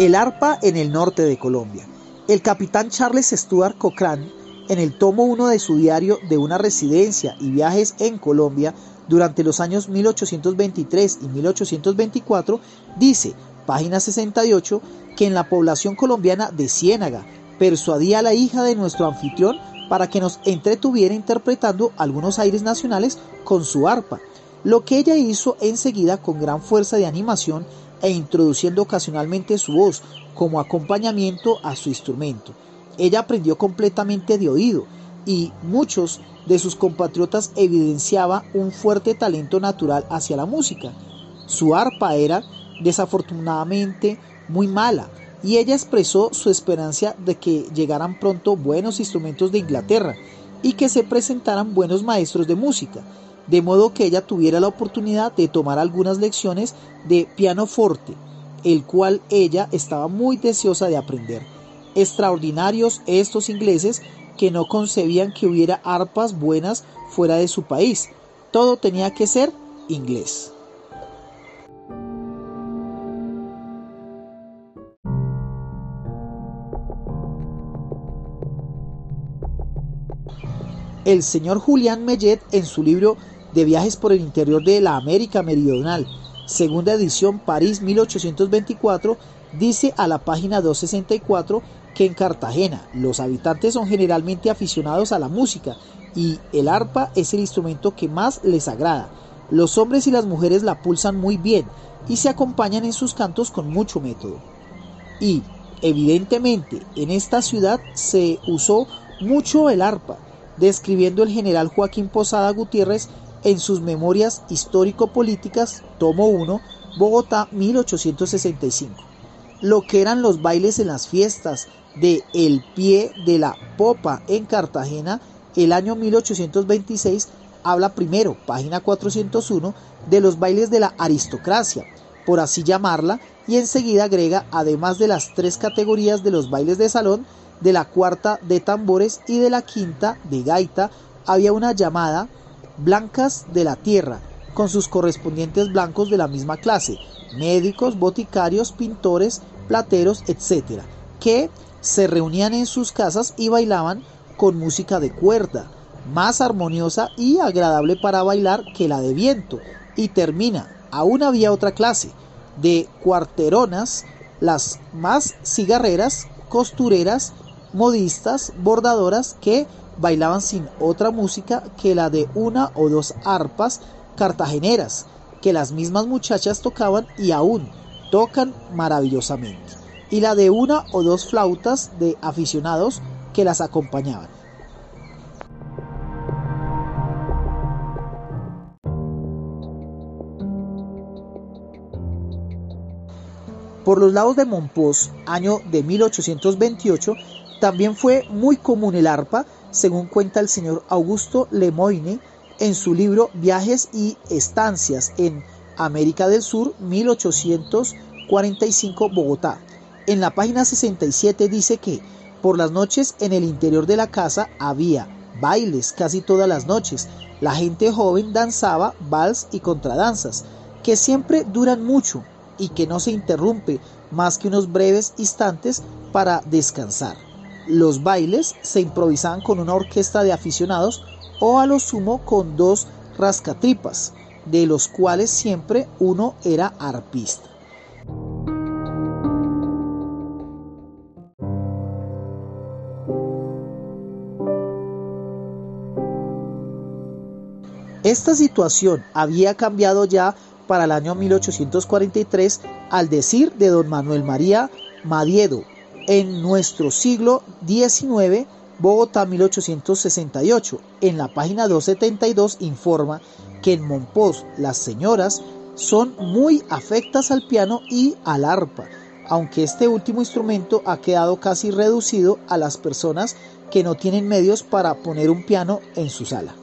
El arpa en el norte de Colombia. El capitán Charles Stuart Cochrane, en el tomo 1 de su diario de una residencia y viajes en Colombia durante los años 1823 y 1824, dice, página 68, que en la población colombiana de Ciénaga persuadía a la hija de nuestro anfitrión para que nos entretuviera interpretando algunos aires nacionales con su arpa, lo que ella hizo enseguida con gran fuerza de animación e introduciendo ocasionalmente su voz como acompañamiento a su instrumento. Ella aprendió completamente de oído y muchos de sus compatriotas evidenciaba un fuerte talento natural hacia la música. Su arpa era, desafortunadamente, muy mala, y ella expresó su esperanza de que llegaran pronto buenos instrumentos de Inglaterra y que se presentaran buenos maestros de música de modo que ella tuviera la oportunidad de tomar algunas lecciones de pianoforte, el cual ella estaba muy deseosa de aprender. Extraordinarios estos ingleses que no concebían que hubiera arpas buenas fuera de su país. Todo tenía que ser inglés. El señor Julián Mellet en su libro de viajes por el interior de la América Meridional, segunda edición París 1824, dice a la página 264 que en Cartagena los habitantes son generalmente aficionados a la música y el arpa es el instrumento que más les agrada. Los hombres y las mujeres la pulsan muy bien y se acompañan en sus cantos con mucho método. Y, evidentemente, en esta ciudad se usó mucho el arpa, describiendo el general Joaquín Posada Gutiérrez en sus memorias histórico-políticas, tomo 1, Bogotá 1865. Lo que eran los bailes en las fiestas de El Pie de la Popa en Cartagena, el año 1826, habla primero, página 401, de los bailes de la aristocracia, por así llamarla, y enseguida agrega, además de las tres categorías de los bailes de salón, de la cuarta de tambores y de la quinta de gaita, había una llamada blancas de la tierra, con sus correspondientes blancos de la misma clase, médicos, boticarios, pintores, plateros, etc., que se reunían en sus casas y bailaban con música de cuerda, más armoniosa y agradable para bailar que la de viento, y termina, aún había otra clase, de cuarteronas, las más cigarreras, costureras, modistas, bordadoras, que bailaban sin otra música que la de una o dos arpas cartageneras, que las mismas muchachas tocaban y aún tocan maravillosamente, y la de una o dos flautas de aficionados que las acompañaban. Por los lados de Monpós, año de 1828, también fue muy común el arpa según cuenta el señor Augusto Lemoyne en su libro Viajes y Estancias en América del Sur 1845 Bogotá. En la página 67 dice que por las noches en el interior de la casa había bailes casi todas las noches. La gente joven danzaba vals y contradanzas, que siempre duran mucho y que no se interrumpe más que unos breves instantes para descansar. Los bailes se improvisaban con una orquesta de aficionados o a lo sumo con dos rascatripas, de los cuales siempre uno era arpista. Esta situación había cambiado ya para el año 1843 al decir de don Manuel María Madiedo, en nuestro siglo XIX, Bogotá 1868. En la página 272 informa que en Monpós las señoras son muy afectas al piano y al arpa, aunque este último instrumento ha quedado casi reducido a las personas que no tienen medios para poner un piano en su sala.